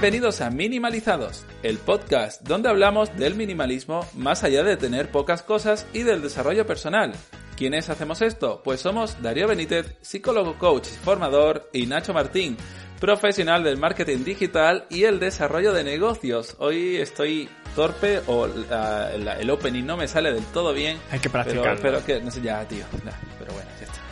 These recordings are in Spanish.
Bienvenidos a Minimalizados, el podcast donde hablamos del minimalismo más allá de tener pocas cosas y del desarrollo personal. ¿Quiénes hacemos esto? Pues somos Darío Benítez, psicólogo coach, formador, y Nacho Martín, profesional del marketing digital y el desarrollo de negocios. Hoy estoy torpe o la- la- el opening no me sale del todo bien. Hay que pero, practicarlo. pero que, no sé, ya, tío. nah, pero bueno.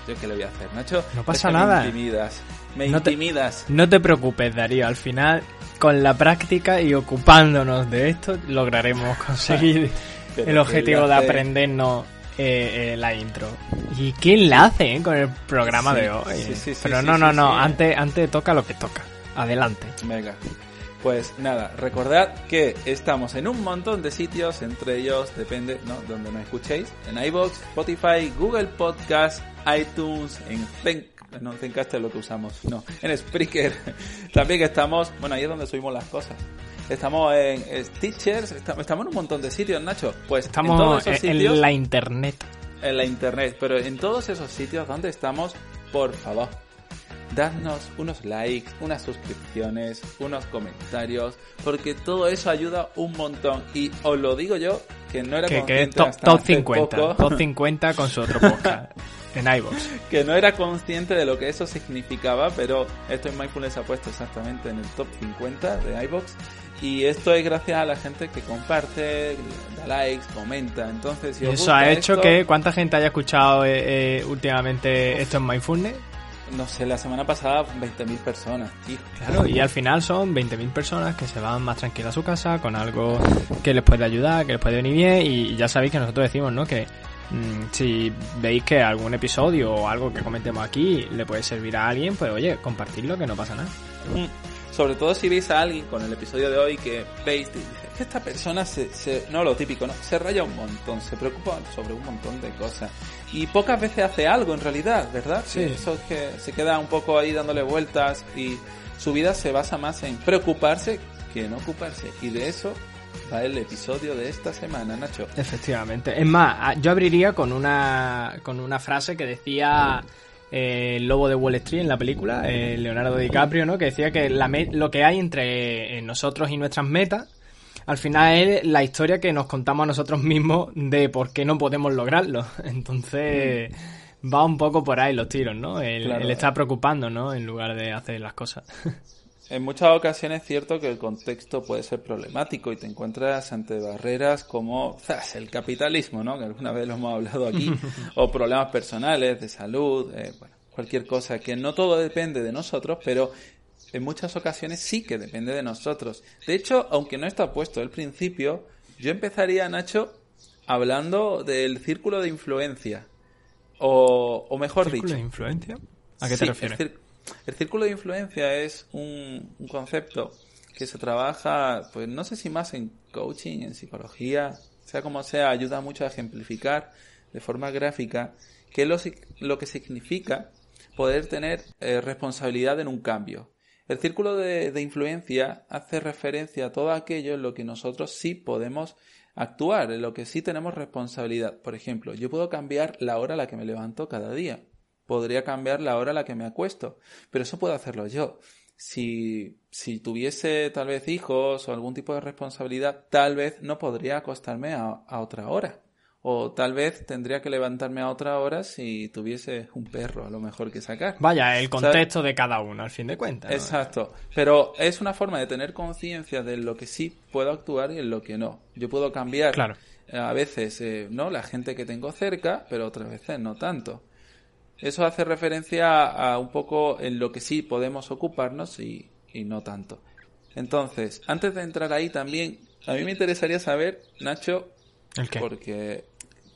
Yo qué le voy a hacer, Nacho. No Es pasa que nada. Me intimidas. Me No te- intimidas. No te preocupes, Darío. Al final, con la práctica y ocupándonos de esto, lograremos conseguir el objetivo de aprendernos eh, eh, la intro. ¿Y qué enlace eh, con el programa Sí, de hoy? sí, sí, sí, Pero no, no, no. Antes, antes toca lo que toca. Adelante. Venga. Pues nada, recordad que estamos en un montón de sitios, entre ellos depende, ¿no? Donde nos escuchéis, en iBox, Spotify, Google Podcast, iTunes, en Zen, no, Zencast es lo que usamos, no, en Spreaker. También que estamos, bueno, ahí es donde subimos las cosas. Estamos en Stitchers, estamos, en un montón de sitios, Nacho. Pues en todos Estamos esos en, en sitios, la internet. en la internet, pero en todos esos sitios donde estamos, por favor, dadnos unos likes, unas suscripciones, unos comentarios, porque todo eso ayuda un montón. Y os lo digo yo, que no era Que, que es consciente top, hasta top hace 50. poco, Top 50 con su otro podcast. en iVoox. que no era consciente de lo que eso significaba, pero esto en Mindfulness ha puesto exactamente en el top 50 de iBox. Y esto es gracias a la gente que comparte, da likes, comenta. Entonces, si os eso gusta ha hecho esto- que cuánta gente haya escuchado eh, eh, últimamente esto en Mindfulness. No sé, la semana pasada 20.000 personas, tío. Claro, y al final son 20.000 personas que se van más tranquilas a su casa con algo que les puede ayudar, que les puede venir bien y ya sabéis que nosotros decimos, ¿no? Que mm, si veis que algún episodio o algo que comentemos aquí le puede servir a alguien, pues oye, compartirlo que no pasa nada. Mm. Sobre todo si veis a alguien con el episodio de hoy que veis "Es que esta persona se, se- no lo típico, no, se raya un montón, se preocupa sobre un montón de cosas y pocas veces hace algo en realidad, ¿verdad? Sí. Eso es que se queda un poco ahí dándole vueltas y su vida se basa más en preocuparse que en ocuparse y de eso va el episodio de esta semana, Nacho. Efectivamente. Es más, yo abriría con una, con una frase que decía eh, el lobo de Wall Street en la película, eh, Leonardo DiCaprio, ¿no? Que decía que la me- lo que hay entre eh, nosotros y nuestras metas, al final es la historia que nos contamos a nosotros mismos de por qué no podemos lograrlo. Entonces, va un poco por ahí los tiros, ¿no? El, Claro. el estar preocupando, ¿no? En lugar de hacer las cosas. En muchas ocasiones es cierto que el contexto puede ser problemático y te encuentras ante barreras como ¡zas! el capitalismo, ¿no? que alguna vez lo hemos hablado aquí, o problemas personales, de salud, eh, bueno, cualquier cosa, que no todo depende de nosotros, pero en muchas ocasiones sí que depende de nosotros. De hecho, aunque no está puesto el principio, yo empezaría, Nacho, hablando del círculo de influencia. O, o mejor ¿Círculo dicho, de influencia? ¿A qué Sí, te refieres? El, círculo de influencia es un, un concepto que se trabaja, pues no sé si más en coaching, en psicología, sea como sea, ayuda mucho a ejemplificar de forma gráfica qué es lo, lo que significa poder tener eh, responsabilidad en un cambio. El círculo de, influencia hace referencia a todo aquello en lo que nosotros sí podemos actuar, en lo que sí tenemos responsabilidad. Por ejemplo, yo puedo cambiar la hora a la que me levanto cada día podría cambiar la hora a la que me acuesto, pero eso puedo hacerlo yo. Si, si tuviese tal vez hijos o algún tipo de responsabilidad, tal vez no podría acostarme a otra hora. O tal vez tendría que levantarme a otra hora si tuviese un perro a lo mejor que sacar. Vaya, el contexto de cada uno, al fin de cuentas. ¿no? Exacto. Pero es una forma de tener conciencia de lo que sí puedo actuar y en lo que no. Yo puedo cambiar Claro. eh, a veces, eh, ¿no? La gente que tengo cerca, pero otras veces no tanto. Eso hace referencia a, a un poco en lo que sí podemos ocuparnos y, y no tanto. Entonces, antes de entrar ahí también, a mí me interesaría saber, Nacho, ¿El qué? porque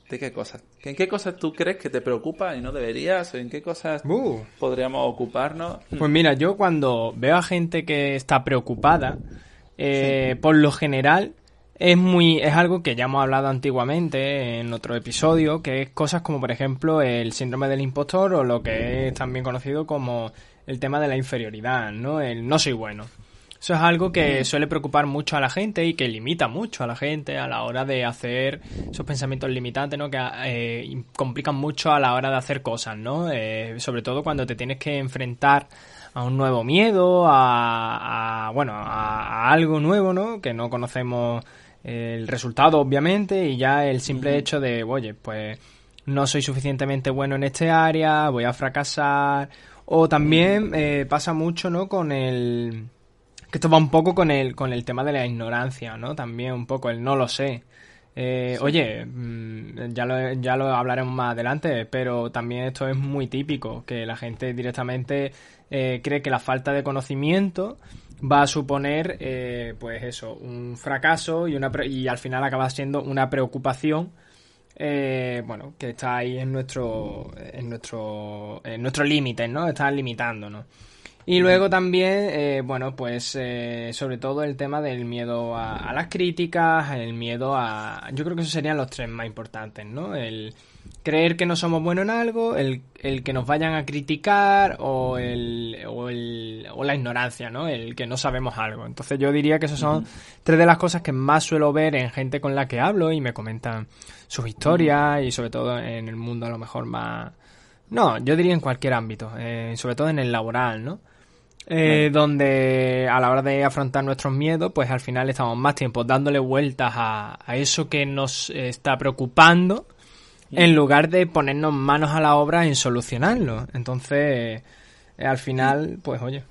¿de qué cosas? ¿Que ¿En qué cosas tú crees que te preocupan y no deberías? ¿O en qué cosas Uh. podríamos ocuparnos? Pues mira, yo cuando veo a gente que está preocupada, eh, por lo general es muy es algo que ya hemos hablado antiguamente en otro episodio, que es cosas como por ejemplo el síndrome del impostor o lo que es también conocido como el tema de la inferioridad, ¿no? El no soy bueno. Eso es algo que suele preocupar mucho a la gente y que limita mucho a la gente a la hora de hacer esos pensamientos limitantes, ¿no? Que eh, complican mucho a la hora de hacer cosas, ¿no? Eh, sobre todo cuando te tienes que enfrentar a un nuevo miedo, a, a- bueno, a, a algo nuevo, ¿no? Que no conocemos el resultado, obviamente, y ya el simple hecho de, oye, pues no soy suficientemente bueno en este área, voy a fracasar. O también eh, pasa mucho, ¿no? Con el que esto va un poco con el, con el tema de la ignorancia, ¿no? También un poco el no lo sé. Eh, Oye, mm, ya lo, ya lo hablaremos más adelante, pero también esto es muy típico, que la gente directamente eh, cree que la falta de conocimiento va a suponer, eh, pues eso, un fracaso y, una, pre- y al final acaba siendo una preocupación eh, bueno, que está ahí en nuestro, en nuestro, en nuestros límites, ¿no? Está limitándonos. Y luego también, eh, bueno, pues eh, sobre todo el tema del miedo a, a las críticas, el miedo a... Yo creo que esos serían los tres más importantes, ¿no? El creer que no somos buenos en algo, el, el que nos vayan a criticar o, el, o, el, o la ignorancia, ¿no? El que no sabemos algo. Entonces yo diría que esas son tres de las cosas que más suelo ver en gente con la que hablo y me comentan sus historias y sobre todo en el mundo a lo mejor más... No, yo diría en cualquier ámbito, eh, sobre todo en el laboral, ¿no? Eh, donde a la hora de afrontar nuestros miedos, pues al final estamos más tiempo dándole vueltas a, a eso que nos está preocupando en lugar de ponernos manos a la obra en solucionarlo. Entonces, eh, al final, pues oye,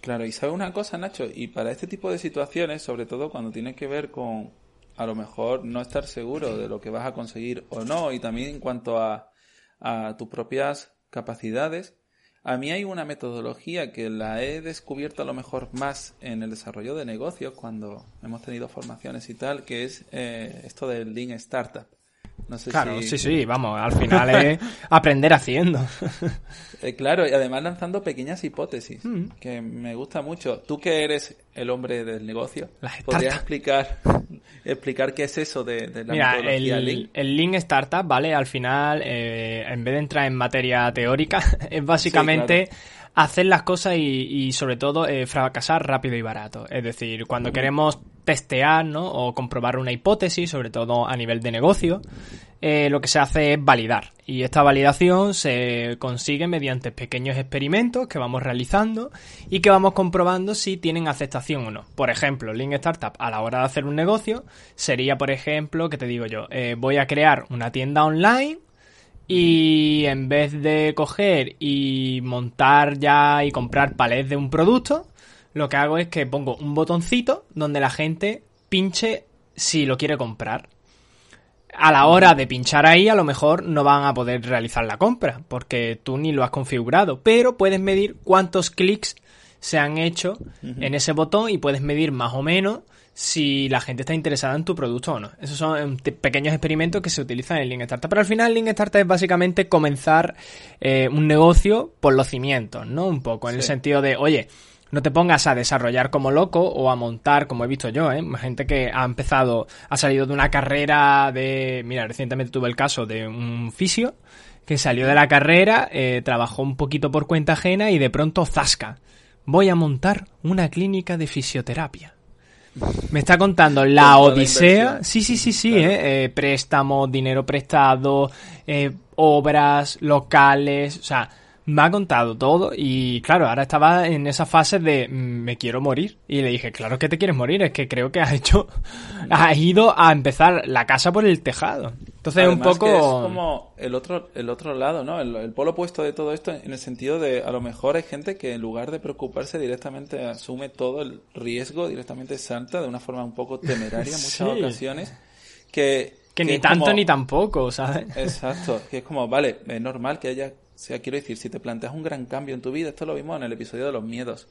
Claro, y sabes una cosa, Nacho, y para este tipo de situaciones, sobre todo cuando tiene que ver con a lo mejor no estar seguro de lo que vas a conseguir o no, y también en cuanto a, a tus propias capacidades, a mí hay una metodología que la he descubierto a lo mejor más en el desarrollo de negocios cuando hemos tenido formaciones y tal, que es eh, esto del Lean Startup. No sé claro, si- sí, sí, vamos, al final es aprender haciendo. Eh, claro, y además lanzando pequeñas hipótesis, Mm. que me gusta mucho. Tú que eres el hombre del negocio, ¿podrías explicar, explicar qué es eso de, de la Mira, metodología el, Lean? el Lean Startup, ¿vale? Al final, eh, en vez de entrar en materia teórica, es básicamente hacer las cosas y, y sobre todo eh, fracasar rápido y barato. Es decir, cuando queremos testear, ¿no? O comprobar una hipótesis, sobre todo a nivel de negocio, eh, lo que se hace es validar. Y esta validación se consigue mediante pequeños experimentos que vamos realizando y que vamos comprobando si tienen aceptación o no. Por ejemplo, Lean Startup a la hora de hacer un negocio sería, por ejemplo, que te digo yo, eh, voy a crear una tienda online y en vez de coger y montar ya y comprar palés de un producto, lo que hago es que pongo un botoncito donde la gente pinche si lo quiere comprar. A la hora de pinchar ahí, a lo mejor no van a poder realizar la compra, porque tú ni lo has configurado, pero puedes medir cuántos clics se han hecho en ese botón y puedes medir más o menos si la gente está interesada en tu producto o no. Esos son em, pequeños experimentos que se utilizan en Lean Startup. Pero al final Lean Startup es básicamente comenzar eh, un negocio por los cimientos, ¿no? Un poco, en el sentido de, oye, no te pongas a desarrollar como loco o a montar, como he visto yo, ¿eh? Gente que ha empezado, ha salido de una carrera de... Mira, recientemente tuve el caso de un fisio que salió de la carrera, eh, trabajó un poquito por cuenta ajena y de pronto zasca. Voy a montar una clínica de fisioterapia. Me está contando la odisea. Sí, sí, sí, sí, Claro. eh, eh, préstamos, dinero prestado, eh, obras, locales, o sea, me ha contado todo y claro, ahora estaba en esa fase de mm, me quiero morir y le dije, claro que te quieres morir, es que creo que has hecho, has ido a empezar la casa por el tejado. Entonces un Además poco... que es como el otro, el otro lado, ¿no? El, el polo opuesto de todo esto en el sentido de a lo mejor hay gente que en lugar de preocuparse directamente asume todo el riesgo, directamente salta de una forma un poco temeraria en muchas Sí. ocasiones. Que, Que ni tanto como- ni tampoco, ¿sabes? Exacto, que es como, vale, es normal que haya O sea, quiero decir, si te planteas un gran cambio en tu vida, esto lo vimos en el episodio de los miedos,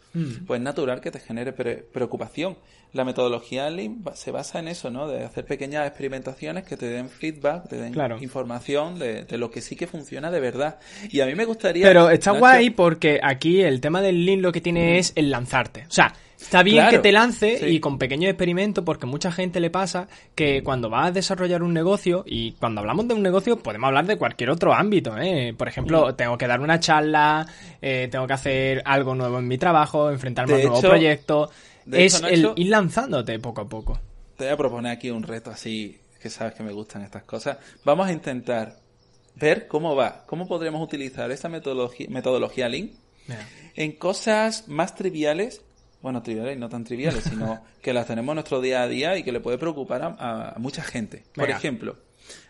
pues es natural que te genere pre- preocupación. La metodología Lean se basa en eso, ¿no? De hacer pequeñas experimentaciones que te den feedback, te den Claro. información de, de lo que sí que funciona de verdad. Y a mí me gustaría... Pero está guay porque aquí el tema del Lean lo que tiene es el lanzarte. O sea, está bien Claro, que te lance sí. y con pequeños experimentos porque mucha gente le pasa que cuando vas a desarrollar un negocio y cuando hablamos de un negocio podemos hablar de cualquier otro ámbito. ¿eh? Por Mm. ejemplo, tengo que dar una charla, eh, tengo que hacer algo nuevo en mi trabajo, enfrentarme De a un nuevo proyecto. Es hecho, el ir lanzándote poco a poco. Te voy a proponer aquí un reto así, que sabes que me gustan estas cosas. Vamos a intentar ver cómo va, cómo podremos utilizar esta metodología, metodología Lean en cosas más triviales, bueno, triviales no tan triviales, sino que las tenemos en nuestro día a día y que le puede preocupar a, a mucha gente. Por Venga. ejemplo,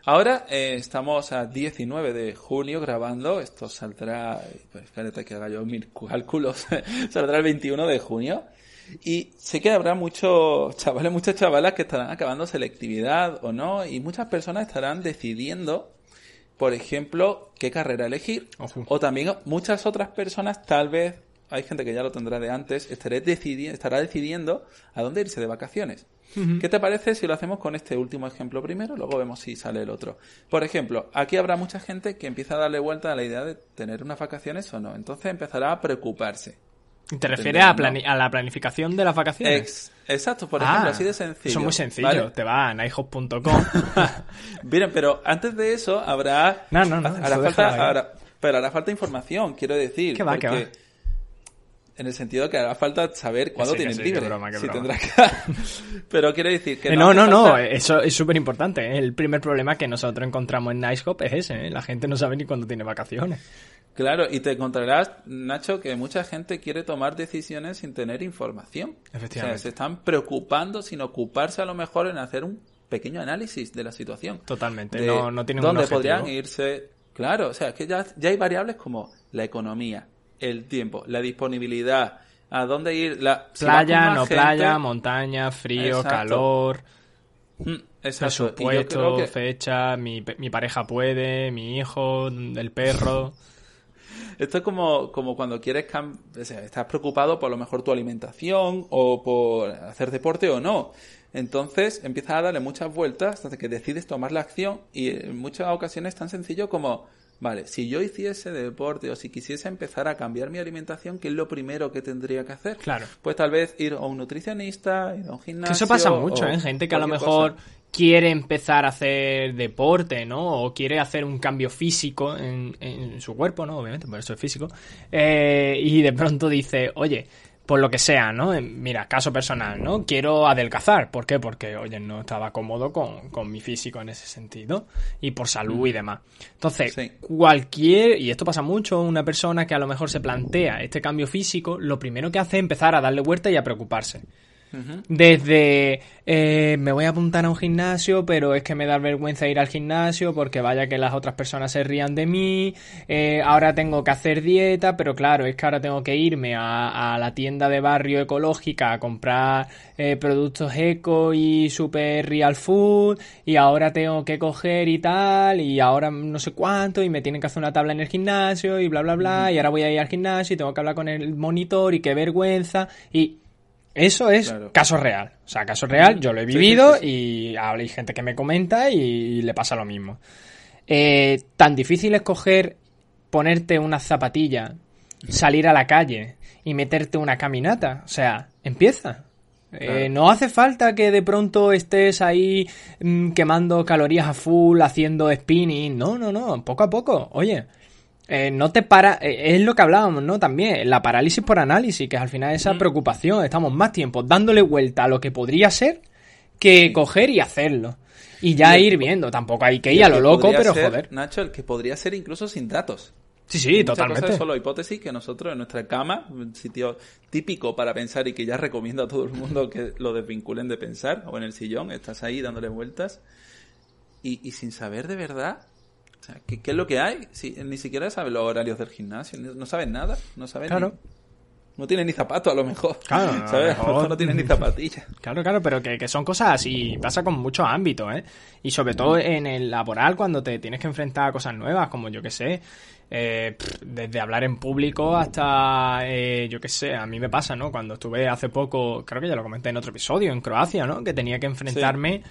ahora eh, estamos a 19 de junio grabando, esto saldrá, pues espérate que haga yo mis cálculos, saldrá el 21 de junio. Y sé que habrá muchos chavales, muchas chavalas que estarán acabando selectividad o no, y muchas personas estarán decidiendo por ejemplo, qué carrera elegir. Ojo. O también muchas otras personas, tal vez, hay gente que ya lo tendrá de antes, estaré decidi- estará decidiendo a dónde irse de vacaciones. ¿Qué te parece si lo hacemos con este último ejemplo primero? Luego vemos si sale el otro. Por ejemplo, aquí habrá mucha gente que empieza a darle vuelta a la idea de tener unas vacaciones o no. Entonces empezará a preocuparse. ¿Te refieres a, Entendemos, plani- a la planificación de las vacaciones? Ex- exacto, por ejemplo, Ah, así de sencillo. Eso es muy sencillo. ¿vale? Te vas a nighthope.com. Miren, pero antes de eso habrá. No, no, no, Hará falta, pero hará falta información, quiero decir. Que va, que porque- va. En el sentido que hará falta saber cuándo sí, que tienes sí, libre. broma, si broma. tendrás que... pero quiero decir que Eh, no, no, no, falta- eso es súper importante. ¿eh? El primer problema que nosotros encontramos en Nicehop es ese, ¿eh? la gente no sabe ni cuándo tiene vacaciones. Claro, y te encontrarás, Nacho, que mucha gente quiere tomar decisiones sin tener información. Efectivamente. O sea, se están preocupando sin ocuparse a lo mejor en hacer un pequeño análisis de la situación. Totalmente, de no, no tienen un dónde objetivo. podrían irse. Claro, o sea, es que ya, ya hay variables como la economía, el tiempo, la disponibilidad, a dónde ir, la si Playa, no gente- playa, montaña, frío, Exacto. calor, Mm, exacto. Presupuesto, que- fecha, mi, mi pareja puede, mi hijo, el perro. Esto es como, como cuando quieres cam- o sea, estás preocupado por a lo mejor tu alimentación o por hacer deporte o no. Entonces empiezas a darle muchas vueltas hasta que decides tomar la acción y en muchas ocasiones es tan sencillo como, vale, si yo hiciese deporte o si quisiese empezar a cambiar mi alimentación, ¿qué es lo primero que tendría que hacer? Claro. Pues tal vez ir a un nutricionista, ir a un gimnasio. Que eso pasa mucho, ¿eh? Gente que a lo mejor cosa. quiere empezar a hacer deporte, ¿no? O quiere hacer un cambio físico en, en su cuerpo, ¿no? Obviamente, por eso es físico. Eh, y de pronto dice, oye, por lo que sea, ¿no? Eh, Mira, caso personal, ¿no? Quiero adelgazar. ¿Por qué? Porque, oye, no estaba cómodo con, con mi físico en ese sentido. Y por salud y demás. Entonces, Sí. cualquier, y esto pasa mucho, una persona que a lo mejor se plantea este cambio físico, lo primero que hace es empezar a darle vuelta y a preocuparse. Desde eh, me voy a apuntar a un gimnasio, pero es que me da vergüenza ir al gimnasio porque vaya que las otras personas se rían de mí. eh, ahora tengo que hacer dieta, pero claro, es que ahora tengo que irme a, a la tienda de barrio ecológica a comprar eh, productos eco y super real food. Y ahora tengo que coger y tal, y ahora no sé cuánto, y me tienen que hacer una tabla en el gimnasio y bla bla bla. Y ahora voy a ir al gimnasio y tengo que hablar con el monitor y qué vergüenza. Y eso es Claro. caso real. O sea, caso real, yo lo he sí, vivido sí, sí. y hay gente que me comenta y, le pasa lo mismo. Eh, tan difícil es coger, ponerte unas zapatillas, salir a la calle y meterte una caminata. O sea, empieza. Eh, no hace falta que de pronto estés ahí mm, quemando calorías a full, haciendo spinning. No, no, no, poco a poco. Oye, eh, no te para, eh, es lo que hablábamos, ¿no? También, la parálisis por análisis, que es al final esa preocupación, estamos más tiempo dándole vuelta a lo que podría ser que coger y hacerlo. Y ya Y ir viendo, tampoco hay que ir a lo loco, pero ser, joder. Nacho, el que podría ser incluso sin datos. Sí, sí, Muchas totalmente. cosas solo hipótesis que nosotros en nuestra cama, un sitio típico para pensar y que ya recomiendo a todo el mundo que lo desvinculen de pensar, o en el sillón, estás ahí dándole vueltas y, y sin saber de verdad o sea, ¿qué, qué es lo que hay. Si, ni siquiera sabes los horarios del gimnasio, no sabes nada, no sabes Claro. ni no tiene ni zapato a lo mejor. Claro, a lo ¿sabes? A lo mejor. mejor no tiene ni zapatillas. Claro, claro, pero que, que son cosas así, pasa con muchos ámbitos, ¿eh? Y sobre todo en el laboral, cuando te tienes que enfrentar a cosas nuevas, como yo que sé, eh, desde hablar en público hasta, eh, yo que sé, a mí me pasa, ¿no? Cuando estuve hace poco, creo que ya lo comenté en otro episodio, en Croacia, ¿no? Que tenía que enfrentarme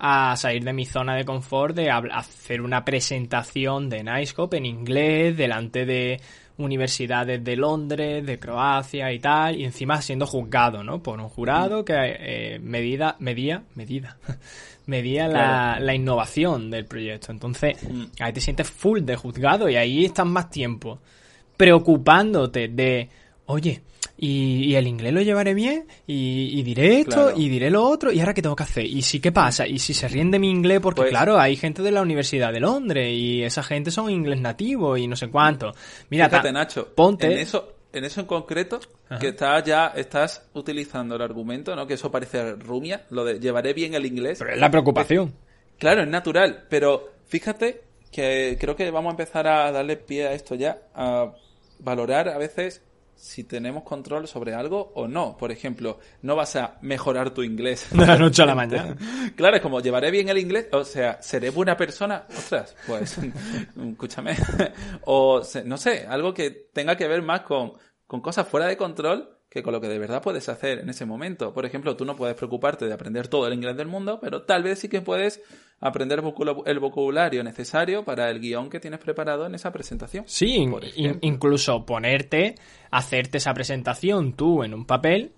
a salir de mi zona de confort, de hacer una presentación de Nicecop en inglés delante de universidades de Londres, de Croacia y tal, y encima siendo juzgado, ¿no? Por un jurado que eh, medida, medía, medida, medía la, Claro. la innovación del proyecto. Entonces, Mm. ahí te sientes full de juzgado y ahí estás más tiempo preocupándote de, oye, y, y el inglés lo llevaré bien, y, y diré esto, Claro. y diré lo otro, y ahora qué tengo que hacer, y si qué pasa, y si se ríen de mi inglés, porque Pues- claro, hay gente de la Universidad de Londres, y esa gente son inglés nativo, y no sé cuánto. Mira, Fíjate, ta- Nacho, ponte- en eso, en eso en concreto, Ajá. que estás ya, estás utilizando el argumento, ¿no? Que eso parece rumia, lo de llevaré bien el inglés. pero es la preocupación. Claro, es natural, pero fíjate que creo que vamos a empezar a darle pie a esto ya, a valorar a veces si tenemos control sobre algo o no. Por ejemplo, no vas a mejorar tu inglés. De la noche a la mañana. Claro, es como llevaré bien el inglés, o sea, seré buena persona, ostras, pues, escúchame. O, no sé, algo que tenga que ver más con, con cosas fuera de control que con lo que de verdad puedes hacer en ese momento. Por ejemplo, tú no puedes preocuparte de aprender todo el inglés del mundo, pero tal vez sí que puedes aprender el vocabulario necesario para el guion que tienes preparado en esa presentación. Sí, incluso ponerte, hacerte esa presentación tú en un papel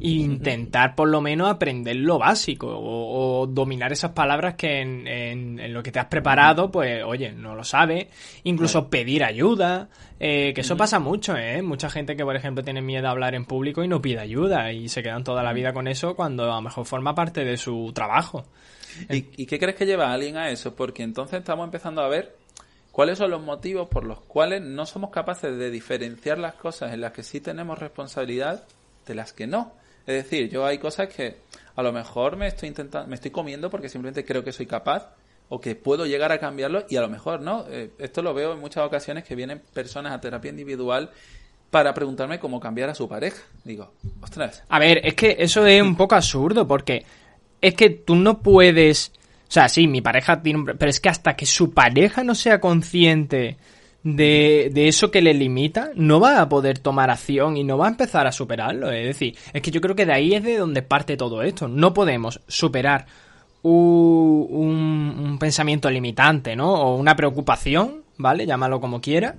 e intentar por lo menos aprender lo básico o, o dominar esas palabras que en, en- en lo que te has preparado, pues oye, no lo sabes. Incluso pedir ayuda, eh, que eso pasa mucho, ¿eh? Mucha gente que, por ejemplo, tiene miedo a hablar en público y no pide ayuda y se quedan toda la vida con eso cuando a lo mejor forma parte de su trabajo. ¿Y, qué crees que lleva a alguien a eso? Porque entonces estamos empezando a ver cuáles son los motivos por los cuales no somos capaces de diferenciar las cosas en las que sí tenemos responsabilidad de las que no. Es decir, yo hay cosas que a lo mejor me estoy intentando, me estoy comiendo porque simplemente creo que soy capaz o que puedo llegar a cambiarlo y a lo mejor no. Eh, esto lo veo en muchas ocasiones que vienen personas a terapia individual para preguntarme cómo cambiar a su pareja. Digo, ostras, A ver, es que eso es un poco absurdo porque es que tú no puedes... O sea, sí, mi pareja tiene un... Pero es que hasta que su pareja no sea consciente de, de eso que le limita, no va a poder tomar acción y no va a empezar a superarlo. Es decir, es que yo creo que de ahí es de donde parte todo esto. No podemos superar un, un pensamiento limitante, ¿no? O una preocupación, ¿vale? Llámalo como quiera,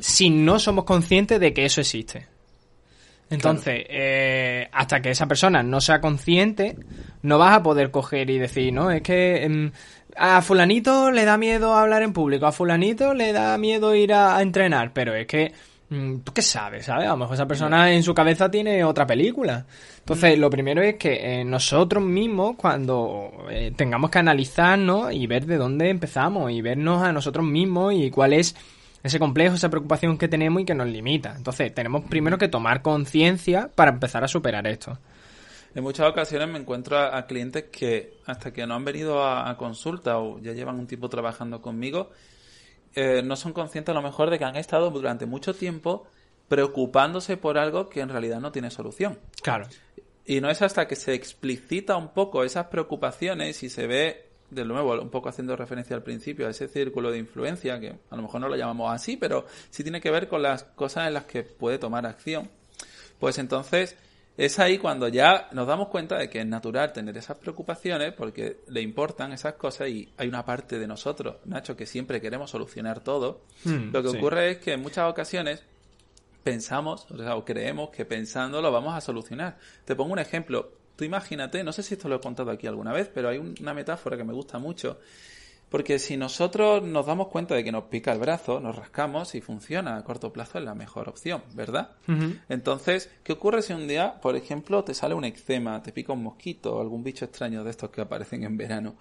si no somos conscientes de que eso existe. Entonces, eh, hasta que esa persona no sea consciente, no vas a poder coger y decir, no, es que em, a fulanito le da miedo hablar en público, a fulanito le da miedo ir a, a entrenar, pero es que mm, tú qué sabes, ¿sabes? A lo mejor esa persona en su cabeza tiene otra película. Entonces, lo primero es que eh, nosotros mismos, cuando eh, tengamos que analizarnos y ver de dónde empezamos y vernos a nosotros mismos y cuál es ese complejo, esa preocupación que tenemos y que nos limita. Entonces, tenemos primero que tomar conciencia para empezar a superar esto. En muchas ocasiones me encuentro a, a clientes que hasta que no han venido a, a consulta o ya llevan un tiempo trabajando conmigo, eh, no son conscientes a lo mejor de que han estado durante mucho tiempo preocupándose por algo que en realidad no tiene solución. Claro. Y no es hasta que se explicita un poco esas preocupaciones y se ve, de nuevo, un poco haciendo referencia al principio, a ese círculo de influencia, que a lo mejor no lo llamamos así, pero sí tiene que ver con las cosas en las que puede tomar acción. Pues entonces es ahí cuando ya nos damos cuenta de que es natural tener esas preocupaciones porque le importan esas cosas y hay una parte de nosotros, Nacho, que siempre queremos solucionar todo. Mm, lo que sí. ocurre es que en muchas ocasiones pensamos o, sea, o creemos que pensando lo vamos a solucionar. Te pongo un ejemplo. Tú imagínate, no sé si esto lo he contado aquí alguna vez, pero hay un- una metáfora que me gusta mucho. Porque si nosotros nos damos cuenta de que nos pica el brazo, nos rascamos y funciona a corto plazo es la mejor opción, ¿verdad? Entonces, ¿qué ocurre si un día, por ejemplo, te sale un eczema, te pica un mosquito o algún bicho extraño de estos que aparecen en verano?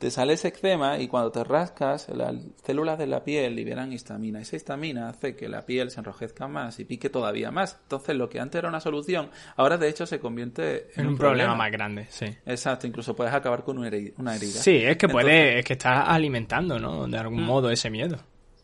Te sale ese eczema y cuando te rascas, las células de la piel liberan histamina. Esa histamina hace que la piel se enrojezca más y pique todavía más. Entonces, lo que antes era una solución, ahora de hecho se convierte en un problema más grande, sí. Exacto, incluso puedes acabar con una heri- una herida. Sí, es que Entonces- puede, es que estás alimentando, ¿no? De algún modo ese miedo.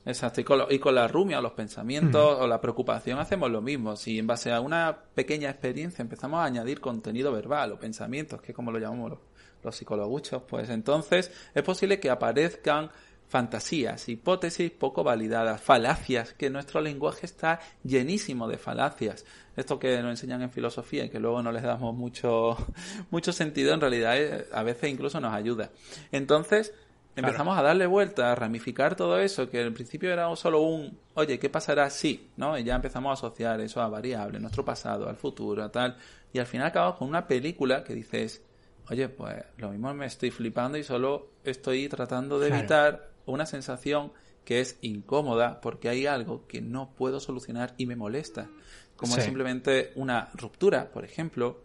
Exacto, y con, lo- y con la rumia o los pensamientos o la preocupación hacemos lo mismo. Si en base a una pequeña experiencia empezamos a añadir contenido verbal o pensamientos, que es como lo llamamos los, psicologuchos, pues entonces es posible que aparezcan fantasías, hipótesis poco validadas, falacias, que nuestro lenguaje está llenísimo de falacias. Esto que nos enseñan en filosofía y que luego no les damos mucho, mucho sentido, en realidad eh, a veces incluso nos ayuda. Entonces, empezamos a darle vuelta, a ramificar todo eso, que al principio era solo un, oye, ¿qué pasará si? ¿No? Y ya empezamos a asociar eso a variables, nuestro pasado, al futuro, a tal. Y al final acabamos con una película que dices, oye, pues lo mismo me estoy flipando y solo estoy tratando de Claro. evitar una sensación que es incómoda porque hay algo que no puedo solucionar y me molesta. Como Sí. es simplemente una ruptura, por ejemplo.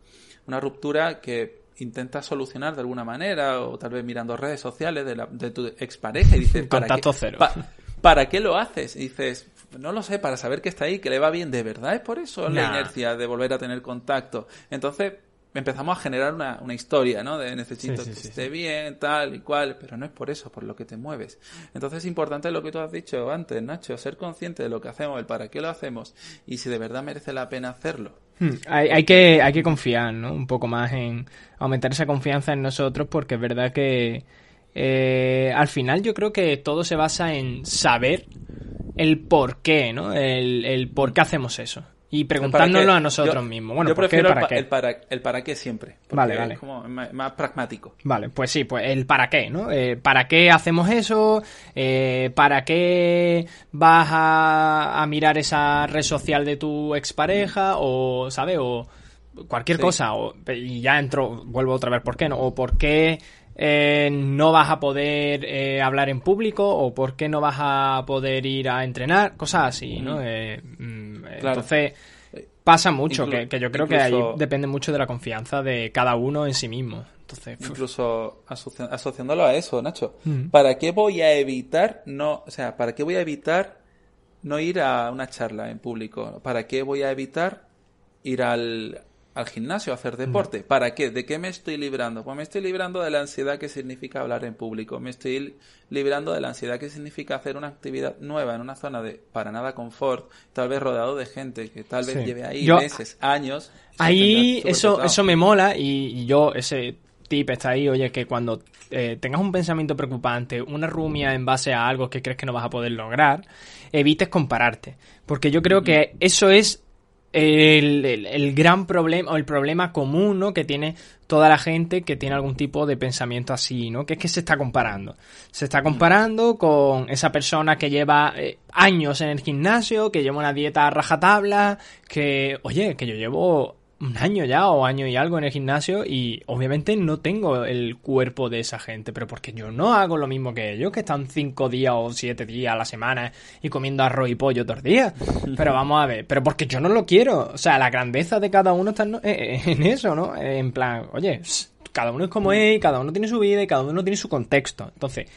Una ruptura que intentas solucionar de alguna manera o tal vez mirando redes sociales de, la- de tu expareja y dices, ¿para Contacto qué, cero. pa- ¿para qué lo haces? Y dices, no lo sé, para saber que está ahí, que le va bien. ¿De verdad es por eso la inercia de volver a tener contacto? Entonces empezamos a generar una, una historia, ¿no? De necesito Sí, sí, que sí, esté bien, tal y cual, pero no es por eso, por lo que te mueves. Entonces es importante lo que tú has dicho antes, Nacho, ser consciente de lo que hacemos, el para qué lo hacemos y si de verdad merece la pena hacerlo. Hmm, Hay, hay que, hay que confiar, ¿no? Un poco más en aumentar esa confianza en nosotros porque es verdad que eh, al final yo creo que todo se basa en saber el por qué, ¿no? El, el por qué hacemos eso. Y para qué. a nosotros Yo- mismos. Bueno, yo ¿por qué? prefiero ¿Para el, pa- qué? el para, el para qué siempre. Vale, vale. Es como más, más pragmático. Vale, pues sí, pues el para qué, ¿no? Eh, ¿Para qué hacemos eso? Eh, ¿Para qué vas a, a mirar esa red social de tu expareja? O, ¿sabes? O cualquier Sí. cosa. O, y ya entro, vuelvo otra vez, ¿por qué no? O ¿por qué eh, no vas a poder eh, hablar en público? ¿O por qué no vas a poder ir a entrenar? Cosas así, ¿no? Eh, mm, Claro. Entonces... Pasa mucho, Inclu- que, que yo creo que ahí depende mucho de la confianza de cada uno en sí mismo. Entonces, uf. Incluso asoci- asociándolo a eso, Nacho. ¿Para qué voy a evitar no, o sea, para qué voy a evitar no ir a una charla en público? ¿Para qué voy a evitar ir al, al gimnasio a hacer deporte? ¿Para qué? ¿De qué me estoy librando? Pues me estoy librando de la ansiedad que significa hablar en público. Me estoy librando de la ansiedad que significa hacer una actividad nueva en una zona de para nada confort, tal vez rodeado de gente que tal vez Sí. lleve ahí Yo- meses, años. Ahí eso, eso me mola y, y yo, ese tip está ahí, oye, que cuando eh, tengas un pensamiento preocupante, una rumia en base a algo que crees que no vas a poder lograr, evites compararte. Porque yo creo que eso es el, el- gran problema o el problema común ¿no? que tiene toda la gente que tiene algún tipo de pensamiento así, ¿no? Que es que se está comparando. Se está comparando con esa persona que lleva eh, años en el gimnasio, que lleva una dieta a rajatabla, que, oye, que yo llevo un año ya o año y algo en el gimnasio y obviamente no tengo el cuerpo de esa gente, pero porque yo no hago lo mismo que ellos, que están cinco días o siete días a la semana y comiendo arroz y pollo todos los días. Pero vamos a ver, pero porque yo no lo quiero. O sea, la grandeza de cada uno está en, eh, en eso, ¿no? En plan, oye, cada uno es como es, y cada uno tiene su vida y cada uno tiene su contexto. Entonces,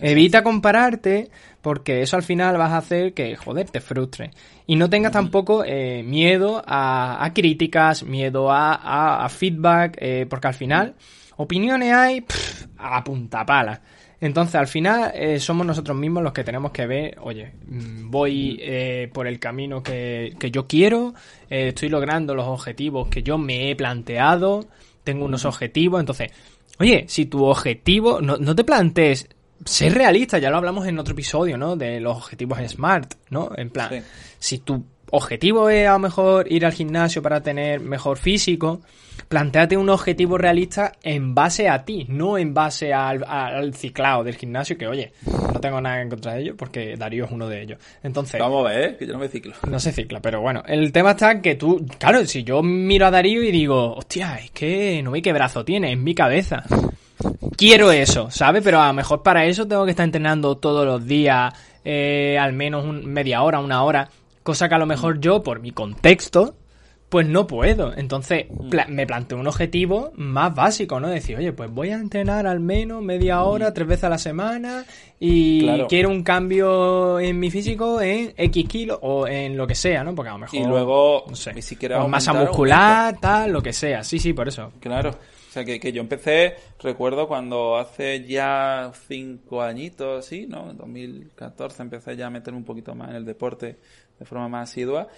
evita compararte porque eso al final vas a hacer que, joder, te frustre. Y no tengas tampoco eh, miedo a, a críticas, miedo a, a- a feedback, eh, porque al final opiniones hay pff, a punta pala. Entonces, al final, eh, somos nosotros mismos los que tenemos que ver, oye, mm, voy eh, por el camino que, que yo quiero, eh, estoy logrando los objetivos que yo me he planteado, tengo unos objetivos, entonces, oye, si tu objetivo, no, no te plantees ser realista, ya lo hablamos en otro episodio, ¿no? De los objetivos SMART, ¿no? En plan, Sí. si tu objetivo es a lo mejor ir al gimnasio para tener mejor físico, planteate un objetivo realista en base a ti, no en base al, al ciclado del gimnasio, que oye, no tengo nada en contra de ellos porque Darío es uno de ellos. Entonces, Vamos a ver, que yo no me ciclo. no se cicla, pero bueno, el tema está que tú, claro, si yo miro a Darío y digo, hostia, es que no ve qué brazo tiene, en mi cabeza. Quiero eso, ¿sabes? Pero a lo mejor para eso tengo que estar entrenando todos los días, eh, al menos un- media hora, una hora, cosa que a lo mejor yo, por mi contexto, pues no puedo. Entonces pla- me planteo un objetivo más básico, ¿no? Decir, oye, pues voy a entrenar al menos media hora, tres veces a la semana y Claro. quiero un cambio en mi físico en X kilos o en lo que sea, ¿no? Porque a lo mejor... Y luego, no sé, ni siquiera o masa muscular, tal, lo que sea. Sí, sí, por eso. Claro. O sea, que, que yo empecé, recuerdo cuando hace ya cinco añitos, sí, ¿no? En 2014 empecé ya a meterme un poquito más en el deporte de forma más asidua.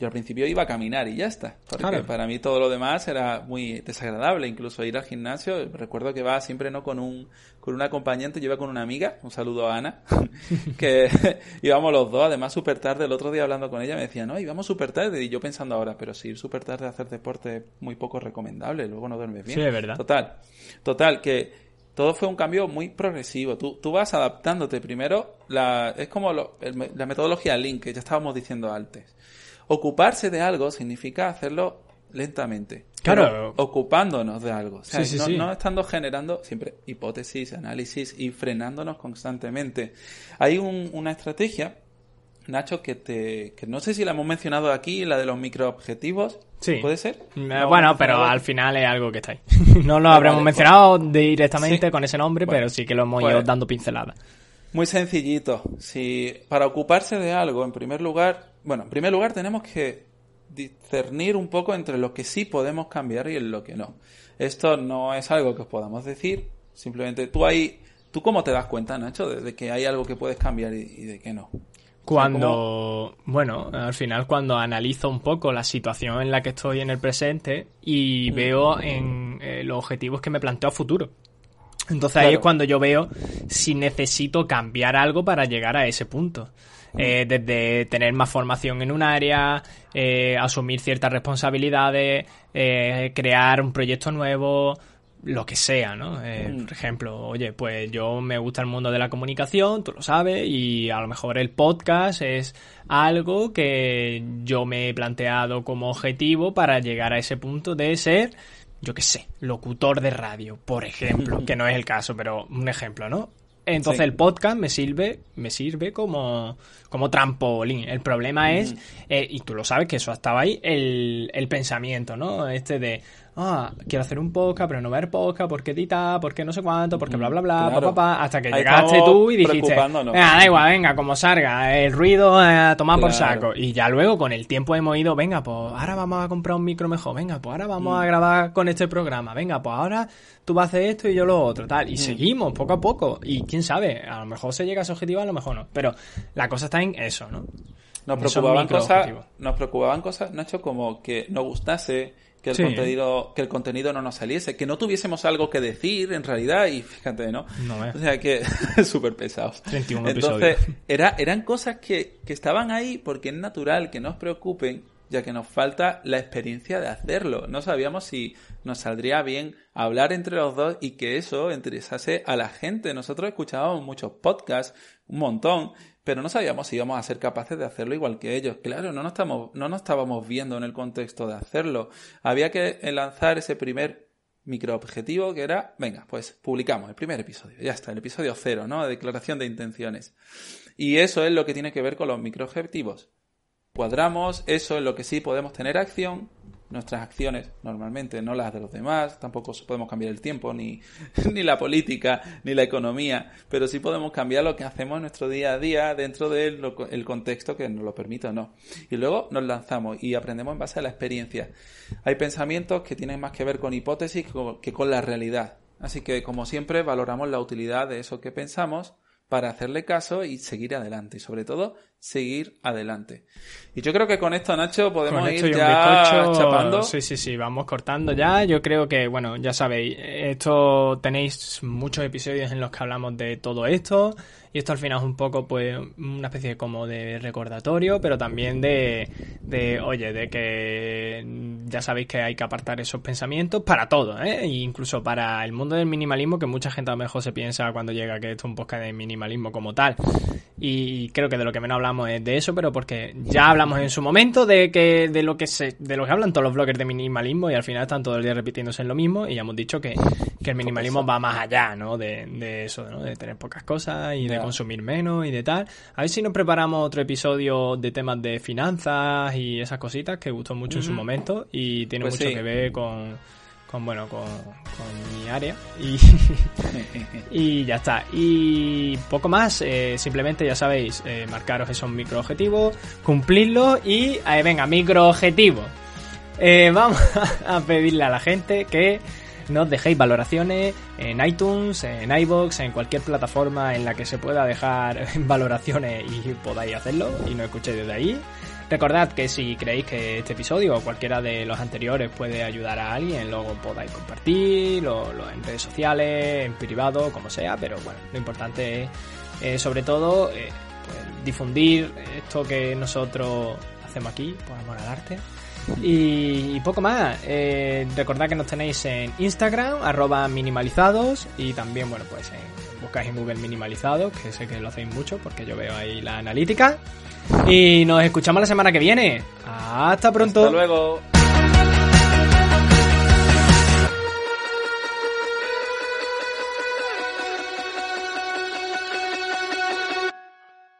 Yo al principio iba a caminar y ya está. Porque Claro. para mí todo lo demás era muy desagradable. Incluso ir al gimnasio, recuerdo que iba siempre no con un, con un acompañante, yo iba con una amiga, un saludo a Ana, que íbamos los dos, además súper tarde, el otro día hablando con ella me decía, no, íbamos súper tarde, y yo pensando ahora, pero si ir súper tarde a hacer deporte es muy poco recomendable, luego no duermes bien. Sí, es verdad. Total, total, que todo fue un cambio muy progresivo. Tú, tú vas adaptándote primero, la, es como lo- el- la metodología Link, que ya estábamos diciendo antes. Ocuparse de algo significa hacerlo lentamente. Claro. ocupándonos de algo. O sea, Sí, sí, no, sí. no estando generando siempre hipótesis, análisis y frenándonos constantemente. Hay un- una estrategia, Nacho, que te, que no sé si la hemos mencionado aquí, la de los microobjetivos. Sí. ¿Puede ser? Eh, ¿No bueno, pero al final es algo que está ahí. no lo habremos vale, mencionado directamente con ese nombre, Bueno, pero sí que lo hemos pues- ido dando pinceladas. Muy sencillito. Si para ocuparse de algo, en primer lugar, bueno, en primer lugar tenemos que discernir un poco entre lo que sí podemos cambiar y en lo que no. Esto no es algo que os podamos decir, simplemente tú ahí, tú cómo te das cuenta, Nacho, de, de que hay algo que puedes cambiar y, y de que no. Cuando, bueno, al final cuando analizo un poco la situación en la que estoy en el presente Mm. y veo en eh, los objetivos que me planteo a futuro. Entonces ahí Claro. es cuando yo veo si necesito cambiar algo para llegar a ese punto. Eh, desde tener más formación en un área, eh, asumir ciertas responsabilidades, eh, crear un proyecto nuevo, lo que sea, ¿no? Eh, Mm. Por ejemplo, oye, pues yo me gusta el mundo de la comunicación, tú lo sabes, y a lo mejor el podcast es algo que yo me he planteado como objetivo para llegar a ese punto de ser, yo qué sé, locutor de radio, por ejemplo, que no es el caso, pero un ejemplo, ¿no? Entonces Sí. el podcast me sirve, me sirve como, como trampolín. El problema es, eh, y tú lo sabes que eso estaba ahí, el, el pensamiento, ¿no? Este de, ah, quiero hacer un podcast, pero no ver podcast, porque tita, porque no sé cuánto, porque bla, bla, bla, Claro. pa, pa, pa, hasta que Ahí llegaste tú y dijiste, venga, da igual, venga, como salga, el ruido, eh, tomar por saco. Y ya luego con el tiempo hemos ido, venga, pues ahora vamos a comprar un micro mejor, venga, pues ahora vamos Mm. a grabar con este programa, venga, pues ahora tú vas a hacer esto y yo lo otro, tal. Y Mm. seguimos poco a poco. Y quién sabe, a lo mejor se llega a ese objetivo, a lo mejor no. Pero la cosa está en eso, ¿no? Nos preocupaban cosas, nos preocupaban cosas, Nacho, como que nos gustase, que el Sí. contenido, que el contenido no nos saliese, que no tuviésemos algo que decir en realidad, y fíjate, ¿no? No ves. O sea que, súper pesados. 31 Entonces, episodios. era, eran cosas que, que estaban ahí porque es natural que nos preocupen, ya que nos falta la experiencia de hacerlo. No sabíamos si nos saldría bien hablar entre los dos y que eso interesase a la gente. Nosotros escuchábamos muchos podcasts, un montón, pero no sabíamos si íbamos a ser capaces de hacerlo igual que ellos. Claro, no nos, no nos estábamos viendo en el contexto de hacerlo. Había que lanzar ese primer microobjetivo que era, venga, pues publicamos el primer episodio, ya está, el episodio cero, ¿no? Declaración de intenciones. Y eso es lo que tiene que ver con los microobjetivos. Cuadramos, eso es lo que sí podemos tener acción, nuestras acciones normalmente, no las de los demás, tampoco podemos cambiar el tiempo, ni, ni la política, ni la economía, pero sí podemos cambiar lo que hacemos en nuestro día a día dentro del el contexto que nos lo permita o no. Y luego nos lanzamos y aprendemos en base a la experiencia. Hay pensamientos que tienen más que ver con hipótesis que con la realidad. Así que, como siempre, valoramos la utilidad de eso que pensamos para hacerle caso y seguir adelante. Y sobre todo, seguir adelante. Y yo creo que con esto, Nacho, podemos esto ir ya bizcocho, chapando. Sí, sí, sí, vamos cortando ya. Yo creo que, bueno, ya sabéis, esto tenéis muchos episodios en los que hablamos de todo esto. Y esto al final es un poco, pues, una especie como de recordatorio, pero también de, de oye, de que ya sabéis que hay que apartar esos pensamientos para todo, ¿eh? E incluso para el mundo del minimalismo, que mucha gente a lo mejor se piensa cuando llega que esto es un podcast de minimalismo como tal. Y creo que de lo que menos hablamos de eso, pero porque ya hablamos en su momento de que de lo que se de lo que hablan todos los bloggers de minimalismo y al final están todo el día repitiéndose en lo mismo y ya hemos dicho que, que el minimalismo va más allá, ¿no? De, de eso, ¿no? De tener pocas cosas y de consumir menos y de tal. A ver si nos preparamos otro episodio de temas de finanzas y esas cositas que gustó mucho en su momento y tiene Pues mucho sí. que ver con con bueno con, con mi área y y ya está. Y poco más, eh, simplemente ya sabéis, eh, marcaros esos microobjetivos, cumplirlos y, eh, venga, microobjetivo. Eh, vamos a pedirle a la gente que nos dejéis valoraciones en iTunes, en iBox, en cualquier plataforma en la que se pueda dejar valoraciones y podáis hacerlo y nos escuchéis desde ahí. Recordad que si creéis que este episodio o cualquiera de los anteriores puede ayudar a alguien, luego podáis compartir, o, lo en redes sociales, en privado, como sea, pero bueno, lo importante es, eh, sobre todo, eh, pues, difundir esto que nosotros hacemos aquí, por amor al arte. Y, y poco más. Eh, recordad que nos tenéis en Instagram, arroba minimalizados, y también, bueno, pues en, buscáis en Google minimalizados, que sé que lo hacéis mucho porque yo veo ahí la analítica. Y nos escuchamos la semana que viene. Hasta pronto. Hasta luego.